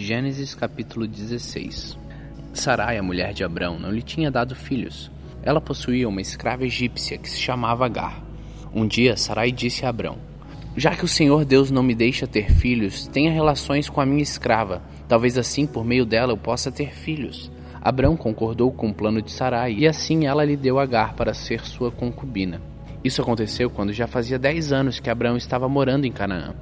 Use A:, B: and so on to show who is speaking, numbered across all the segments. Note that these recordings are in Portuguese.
A: Gênesis capítulo 16 Sarai, a mulher de Abrão, não lhe tinha dado filhos. Ela possuía uma escrava egípcia que se chamava Agar. Um dia, Sarai disse a Abrão: Já que o Senhor Deus não me deixa ter filhos, tenha relações com a minha escrava. Talvez assim, por meio dela, eu possa ter filhos. Abrão concordou com o plano de Sarai e assim ela lhe deu Agar para ser sua concubina. Isso aconteceu quando já fazia dez anos que Abrão estava morando em Canaã.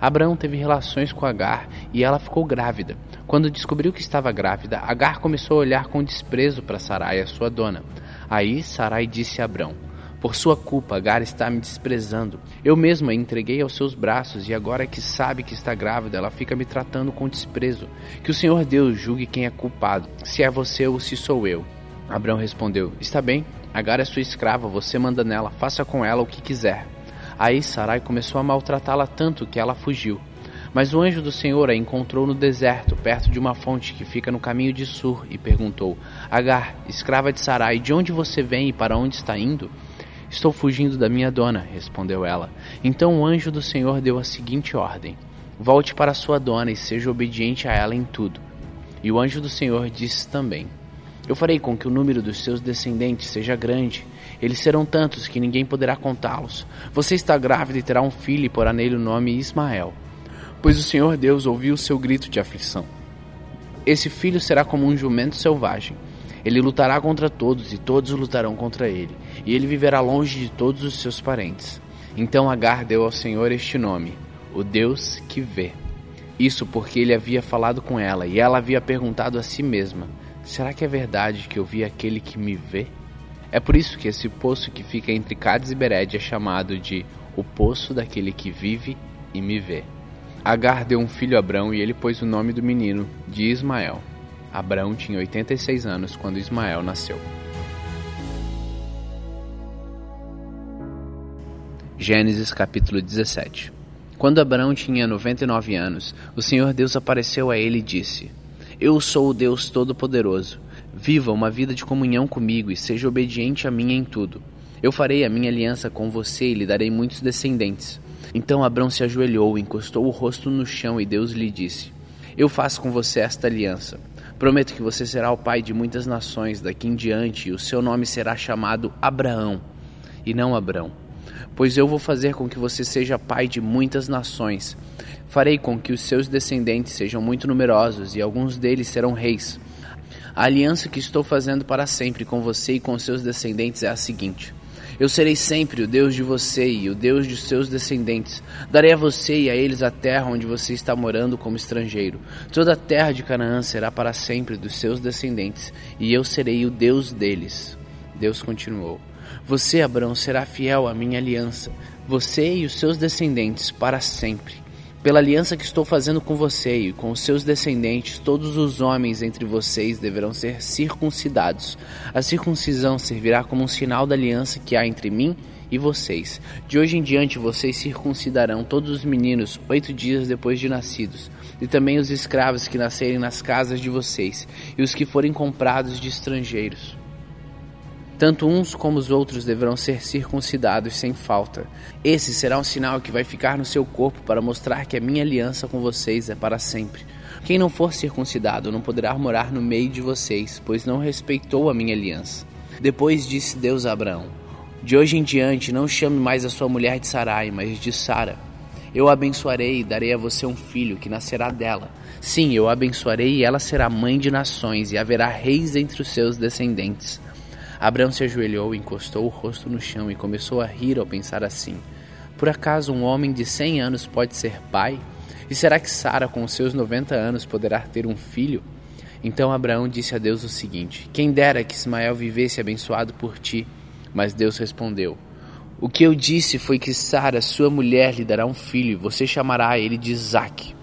A: Abraão teve relações com Agar e ela ficou grávida. Quando descobriu que estava grávida, Agar começou a olhar com desprezo para Sarai, a sua dona. Aí Sarai disse a Abrão: Por sua culpa, Agar está me desprezando. Eu mesma a entreguei aos seus braços e agora que sabe que está grávida, ela fica me tratando com desprezo. Que o Senhor Deus julgue quem é culpado, se é você ou se sou eu. Abrão respondeu: Está bem, Agar é sua escrava, você manda nela, faça com ela o que quiser. Aí Sarai começou a maltratá-la tanto que ela fugiu. Mas o anjo do Senhor a encontrou no deserto, perto de uma fonte que fica no caminho de Sur, e perguntou: Agar, escrava de Sarai, de onde você vem e para onde está indo? Estou fugindo da minha dona, respondeu ela. Então o anjo do Senhor deu a seguinte ordem: Volte para sua dona e seja obediente a ela em tudo. E o anjo do Senhor disse também: eu farei com que o número dos seus descendentes seja grande. Eles serão tantos que ninguém poderá contá-los. Você está grávida e terá um filho e porá nele o nome Ismael. Pois o Senhor Deus ouviu o seu grito de aflição. Esse filho será como um jumento selvagem. Ele lutará contra todos e todos lutarão contra ele. E ele viverá longe de todos os seus parentes. Então Agar deu ao Senhor este nome: o Deus que vê. Isso porque ele havia falado com ela e ela havia perguntado a si mesma. Será que é verdade que eu vi aquele que me vê? É por isso que esse poço que fica entre Cádiz e Bered é chamado de o poço daquele que vive e me vê. Agar deu um filho a Abrão e ele pôs o nome do menino de Ismael. Abrão tinha 86 anos quando Ismael nasceu. Gênesis capítulo 17 Quando Abraão tinha 99 anos, o Senhor Deus apareceu a ele e disse: eu sou o Deus Todo-Poderoso. Viva uma vida de comunhão comigo e seja obediente a mim em tudo. Eu farei a minha aliança com você e lhe darei muitos descendentes. Então Abrão se ajoelhou, encostou o rosto no chão e Deus lhe disse: Eu faço com você esta aliança. Prometo que você será o pai de muitas nações daqui em diante e o seu nome será chamado Abraão e não Abrão. Pois eu vou fazer com que você seja pai de muitas nações Farei com que os seus descendentes sejam muito numerosos e alguns deles serão reis. A aliança que estou fazendo para sempre com você e com seus descendentes é a seguinte: Eu serei sempre o Deus de você e o Deus de seus descendentes. Darei a você e a eles a terra onde você está morando como estrangeiro. Toda a terra de Canaã será para sempre dos seus descendentes, e eu serei o Deus deles. Deus continuou: Você, Abraão, será fiel à minha aliança, você e os seus descendentes para sempre. Pela aliança que estou fazendo com você e com os seus descendentes, todos os homens entre vocês deverão ser circuncidados. A circuncisão servirá como um sinal da aliança que há entre mim e vocês. De hoje em diante, vocês circuncidarão todos os meninos oito dias depois de nascidos, e também os escravos que nascerem nas casas de vocês, e os que forem comprados de estrangeiros. Tanto uns como os outros deverão ser circuncidados sem falta. Esse será um sinal que vai ficar no seu corpo para mostrar que a minha aliança com vocês é para sempre. Quem não for circuncidado não poderá morar no meio de vocês, pois não respeitou a minha aliança. Depois disse Deus a Abraão: De hoje em diante não chame mais a sua mulher de Sarai, mas de Sara. Eu a abençoarei e darei a você um filho que nascerá dela. Sim, eu a abençoarei e ela será mãe de nações, e haverá reis entre os seus descendentes. Abraão se ajoelhou, encostou o rosto no chão e começou a rir ao pensar assim: Por acaso um homem de cem anos pode ser pai? E será que Sara, com seus noventa anos, poderá ter um filho? Então Abraão disse a Deus o seguinte: Quem dera que Ismael vivesse abençoado por ti. Mas Deus respondeu: O que eu disse foi que Sara, sua mulher, lhe dará um filho, e você chamará ele de Isaque.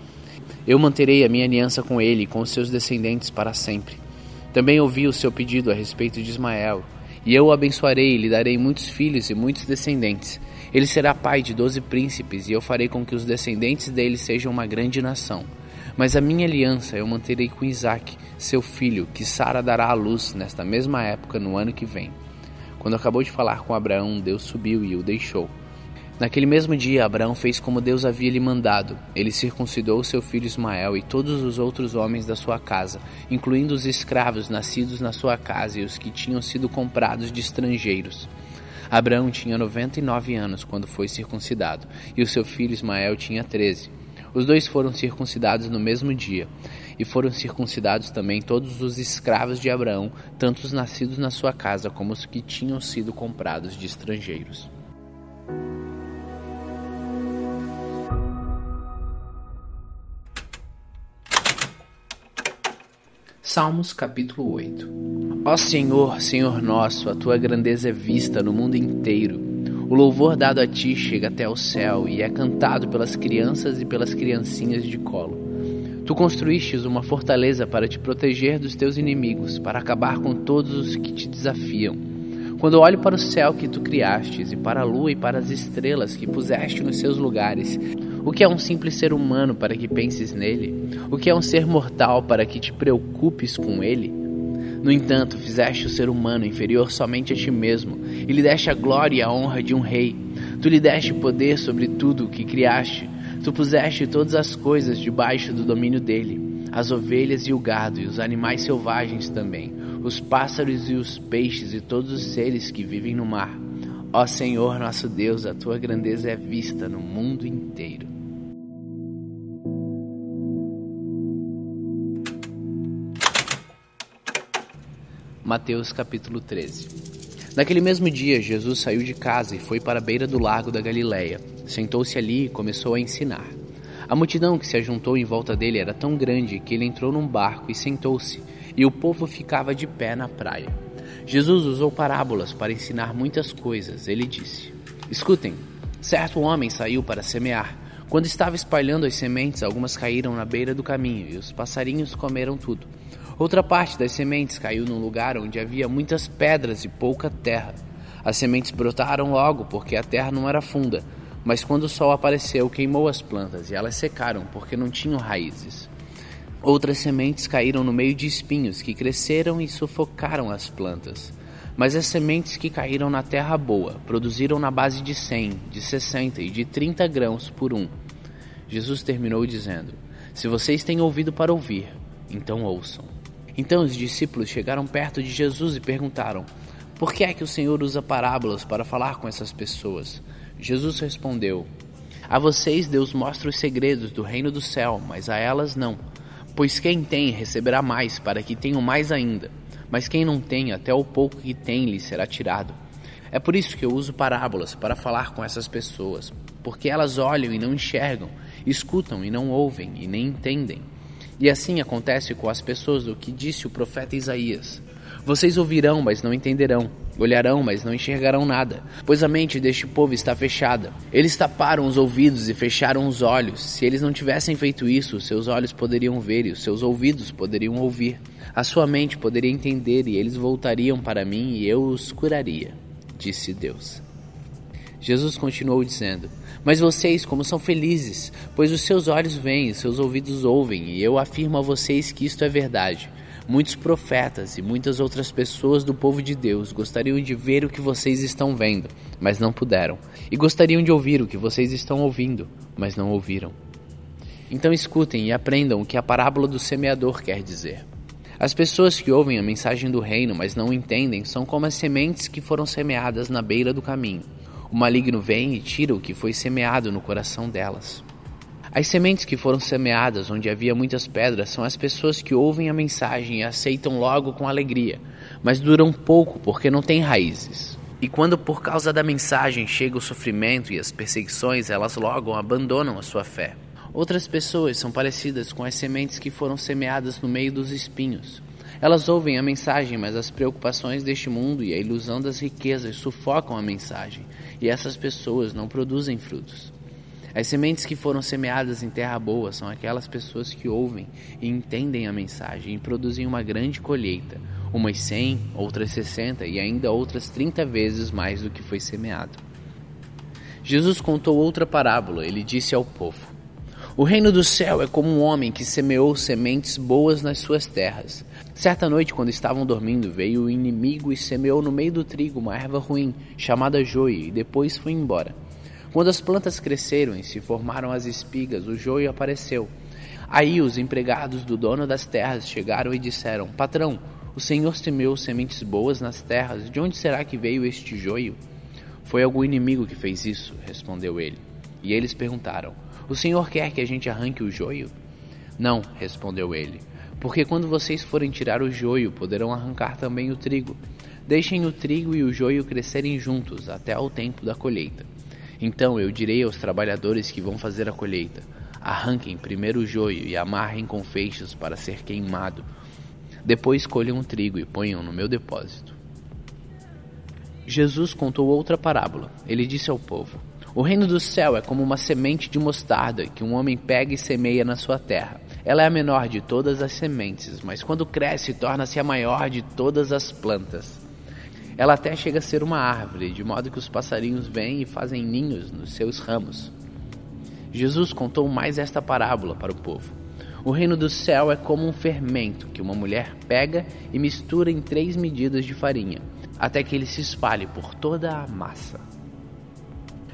A: Eu manterei a minha aliança com ele e com seus descendentes para sempre. Também ouvi o seu pedido a respeito de Ismael, e eu o abençoarei e lhe darei muitos filhos e muitos descendentes. Ele será pai de doze príncipes, e eu farei com que os descendentes dele sejam uma grande nação. Mas a minha aliança eu manterei com Isaque, seu filho, que Sara dará à luz nesta mesma época no ano que vem. Quando acabou de falar com Abraão, Deus subiu e o deixou. Naquele mesmo dia, Abraão fez como Deus havia lhe mandado. Ele circuncidou seu filho Ismael e todos os outros homens da sua casa, incluindo os escravos nascidos na sua casa e os que tinham sido comprados de estrangeiros. Abraão tinha 99 anos quando foi circuncidado, e o seu filho Ismael tinha 13. Os dois foram circuncidados no mesmo dia, e foram circuncidados também todos os escravos de Abraão, tanto os nascidos na sua casa como os que tinham sido comprados de estrangeiros. Salmos capítulo 8 Ó Senhor, Senhor nosso, a tua grandeza é vista no mundo inteiro. O louvor dado a ti chega até o céu e é cantado pelas crianças e pelas criancinhas de colo. Tu construístes uma fortaleza para te proteger dos teus inimigos, para acabar com todos os que te desafiam. Quando olho para o céu que tu criastes, e para a lua e para as estrelas que puseste nos seus lugares, o que é um simples ser humano para que penses nele? O que é um ser mortal para que te preocupes com ele? No entanto, fizeste o ser humano inferior somente a ti mesmo, e lhe deste a glória e a honra de um rei. Tu lhe deste poder sobre tudo o que criaste. Tu puseste todas as coisas debaixo do domínio dele, as ovelhas e o gado, e os animais selvagens também, os pássaros e os peixes, e todos os seres que vivem no mar. Ó Senhor nosso Deus, a tua grandeza é vista no mundo inteiro. Mateus capítulo 13 Naquele mesmo dia, Jesus saiu de casa e foi para a beira do lago da Galileia. Sentou-se ali e começou a ensinar. A multidão que se ajuntou em volta dele era tão grande que ele entrou num barco e sentou-se, e o povo ficava de pé na praia. Jesus usou parábolas para ensinar muitas coisas. Ele disse: Escutem, certo homem saiu para semear. Quando estava espalhando as sementes, algumas caíram na beira do caminho e os passarinhos comeram tudo. Outra parte das sementes caiu num lugar onde havia muitas pedras e pouca terra. As sementes brotaram logo porque a terra não era funda, mas quando o sol apareceu, queimou as plantas e elas secaram porque não tinham raízes. Outras sementes caíram no meio de espinhos que cresceram e sufocaram as plantas. Mas as sementes que caíram na terra boa produziram na base de 100, de 60 e de 30 grãos por um. Jesus terminou dizendo: Se vocês têm ouvido para ouvir, então ouçam. Então os discípulos chegaram perto de Jesus e perguntaram: Por que é que o Senhor usa parábolas para falar com essas pessoas? Jesus respondeu: A vocês Deus mostra os segredos do reino do céu, mas a elas não. Pois quem tem receberá mais, para que tenham mais ainda. Mas quem não tem, até o pouco que tem lhe será tirado. É por isso que eu uso parábolas para falar com essas pessoas, porque elas olham e não enxergam, escutam e não ouvem e nem entendem. E assim acontece com as pessoas do que disse o profeta Isaías: Vocês ouvirão, mas não entenderão. Olharão, mas não enxergarão nada, pois a mente deste povo está fechada. Eles taparam os ouvidos e fecharam os olhos. Se eles não tivessem feito isso, seus olhos poderiam ver e os seus ouvidos poderiam ouvir. A sua mente poderia entender e eles voltariam para mim e eu os curaria, disse Deus. Jesus continuou dizendo: Mas vocês, como são felizes, pois os seus olhos veem, os seus ouvidos ouvem, e eu afirmo a vocês que isto é verdade. Muitos profetas e muitas outras pessoas do povo de Deus gostariam de ver o que vocês estão vendo, mas não puderam, e gostariam de ouvir o que vocês estão ouvindo, mas não ouviram. Então escutem e aprendam o que a parábola do semeador quer dizer. As pessoas que ouvem a mensagem do reino, mas não entendem, são como as sementes que foram semeadas na beira do caminho. O maligno vem e tira o que foi semeado no coração delas. As sementes que foram semeadas onde havia muitas pedras são as pessoas que ouvem a mensagem e aceitam logo com alegria, mas duram pouco porque não têm raízes. E quando por causa da mensagem chega o sofrimento e as perseguições, elas logo abandonam a sua fé. Outras pessoas são parecidas com as sementes que foram semeadas no meio dos espinhos. Elas ouvem a mensagem, mas as preocupações deste mundo e a ilusão das riquezas sufocam a mensagem, e essas pessoas não produzem frutos. As sementes que foram semeadas em terra boa são aquelas pessoas que ouvem e entendem a mensagem e produzem uma grande colheita, umas 100, outras 60 e ainda outras 30 vezes mais do que foi semeado. Jesus contou outra parábola. Ele disse ao povo: O reino do céu é como um homem que semeou sementes boas nas suas terras. Certa noite, quando estavam dormindo, veio o inimigo e semeou no meio do trigo uma erva ruim, chamada joio, e depois foi embora. Quando as plantas cresceram e se formaram as espigas, o joio apareceu. Aí os empregados do dono das terras chegaram e disseram: Patrão, o Senhor semeou sementes boas nas terras, de onde será que veio este joio? Foi algum inimigo que fez isso, respondeu ele. E eles perguntaram: O Senhor quer que a gente arranque o joio? Não, respondeu ele, porque quando vocês forem tirar o joio, poderão arrancar também o trigo. Deixem o trigo e o joio crescerem juntos até ao tempo da colheita. Então eu direi aos trabalhadores que vão fazer a colheita: arranquem primeiro o joio e amarrem com feixes para ser queimado depois colham o trigo e ponham no meu depósito. Jesus contou outra parábola. Ele disse ao povo: O reino do céu é como uma semente de mostarda que um homem pega e semeia na sua terra. Ela é a menor de todas as sementes, mas quando cresce, torna-se a maior de todas as plantas. Ela até chega a ser uma árvore, de modo que os passarinhos vêm e fazem ninhos nos seus ramos. Jesus contou mais esta parábola para o povo. O reino do céu é como um fermento que uma mulher pega e mistura em três medidas de farinha, até que ele se espalhe por toda a massa.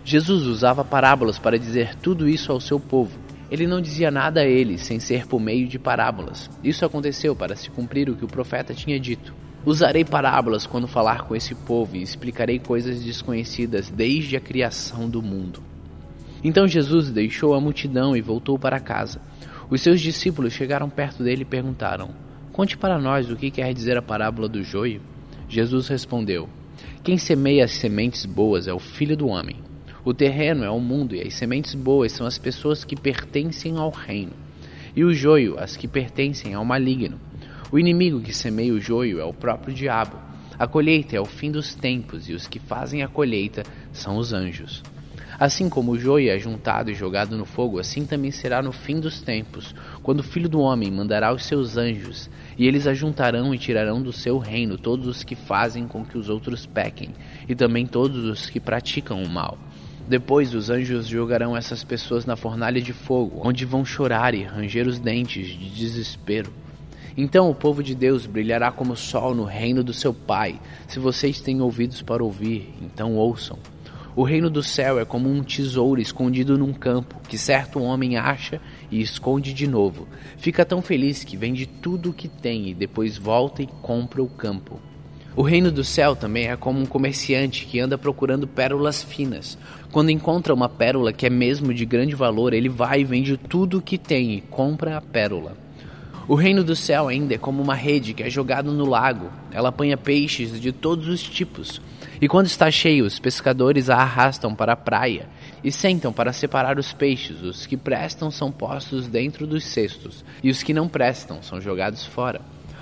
A: Jesus usava parábolas para dizer tudo isso ao seu povo. Ele não dizia nada a eles sem ser por meio de parábolas. Isso aconteceu para se cumprir o que o profeta tinha dito. Usarei parábolas quando falar com esse povo e explicarei coisas desconhecidas desde a criação do mundo. Então Jesus deixou a multidão e voltou para casa. Os seus discípulos chegaram perto dele e perguntaram: Conte para nós o que quer dizer a parábola do joio. Jesus respondeu: Quem semeia as sementes boas é o filho do homem. O terreno é o mundo e as sementes boas são as pessoas que pertencem ao reino. E o joio, as que pertencem ao maligno. O inimigo que semeia o joio é o próprio diabo. A colheita é o fim dos tempos e os que fazem a colheita são os anjos. Assim como o joio é juntado e jogado no fogo, assim também será no fim dos tempos, quando o Filho do Homem mandará os seus anjos, e eles ajuntarão e tirarão do seu reino todos os que fazem com que os outros pequem, e também todos os que praticam o mal. Depois os anjos jogarão essas pessoas na fornalha de fogo, onde vão chorar e ranger os dentes de desespero. Então o povo de Deus brilhará como o sol no reino do seu Pai. Se vocês têm ouvidos para ouvir, então ouçam. O reino do céu é como um tesouro escondido num campo, que certo homem acha e esconde de novo. Fica tão feliz que vende tudo o que tem e depois volta e compra o campo. O reino do céu também é como um comerciante que anda procurando pérolas finas. Quando encontra uma pérola que é mesmo de grande valor, ele vai e vende tudo o que tem e compra a pérola. O reino do céu ainda é como uma rede que é jogada no lago. Ela apanha peixes de todos os tipos. E quando está cheio, os pescadores a arrastam para a praia e sentam para separar os peixes. Os que prestam são postos dentro dos cestos, e os que não prestam são jogados fora.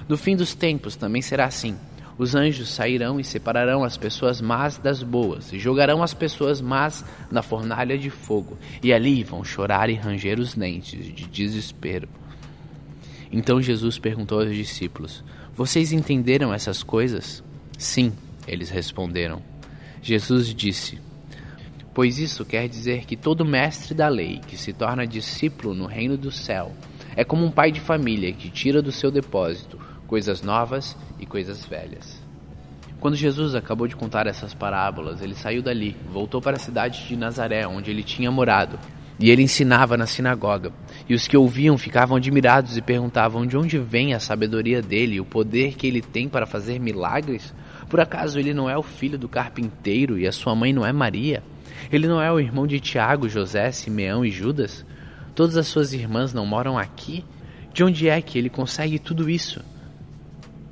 A: No fim dos tempos também será assim. Os anjos sairão e separarão as pessoas más das boas, e jogarão as pessoas más na fornalha de fogo, e ali vão chorar e ranger os dentes de desespero. Então Jesus perguntou aos discípulos: Vocês entenderam essas coisas? Sim, eles responderam. Jesus disse: Pois isso quer dizer que todo mestre da lei que se torna discípulo no reino do céu é como um pai de família que tira do seu depósito coisas novas e coisas velhas. Quando Jesus acabou de contar essas parábolas, ele saiu dali, voltou para a cidade de Nazaré, onde ele tinha morado, e ele ensinava na sinagoga. E os que ouviam ficavam admirados e perguntavam de onde vem a sabedoria dele e o poder que ele tem para fazer milagres. Por acaso ele não é o filho do carpinteiro e a sua mãe não é Maria? Ele não é o irmão de Tiago, José, Simeão e Judas? Todas as suas irmãs não moram aqui? De onde é que ele consegue tudo isso?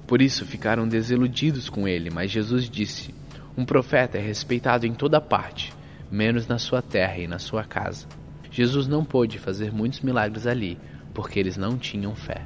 A: Por isso ficaram desiludidos com ele, mas Jesus disse: Um profeta é respeitado em toda parte, menos na sua terra e na sua casa. Jesus não pôde fazer muitos milagres ali, porque eles não tinham fé.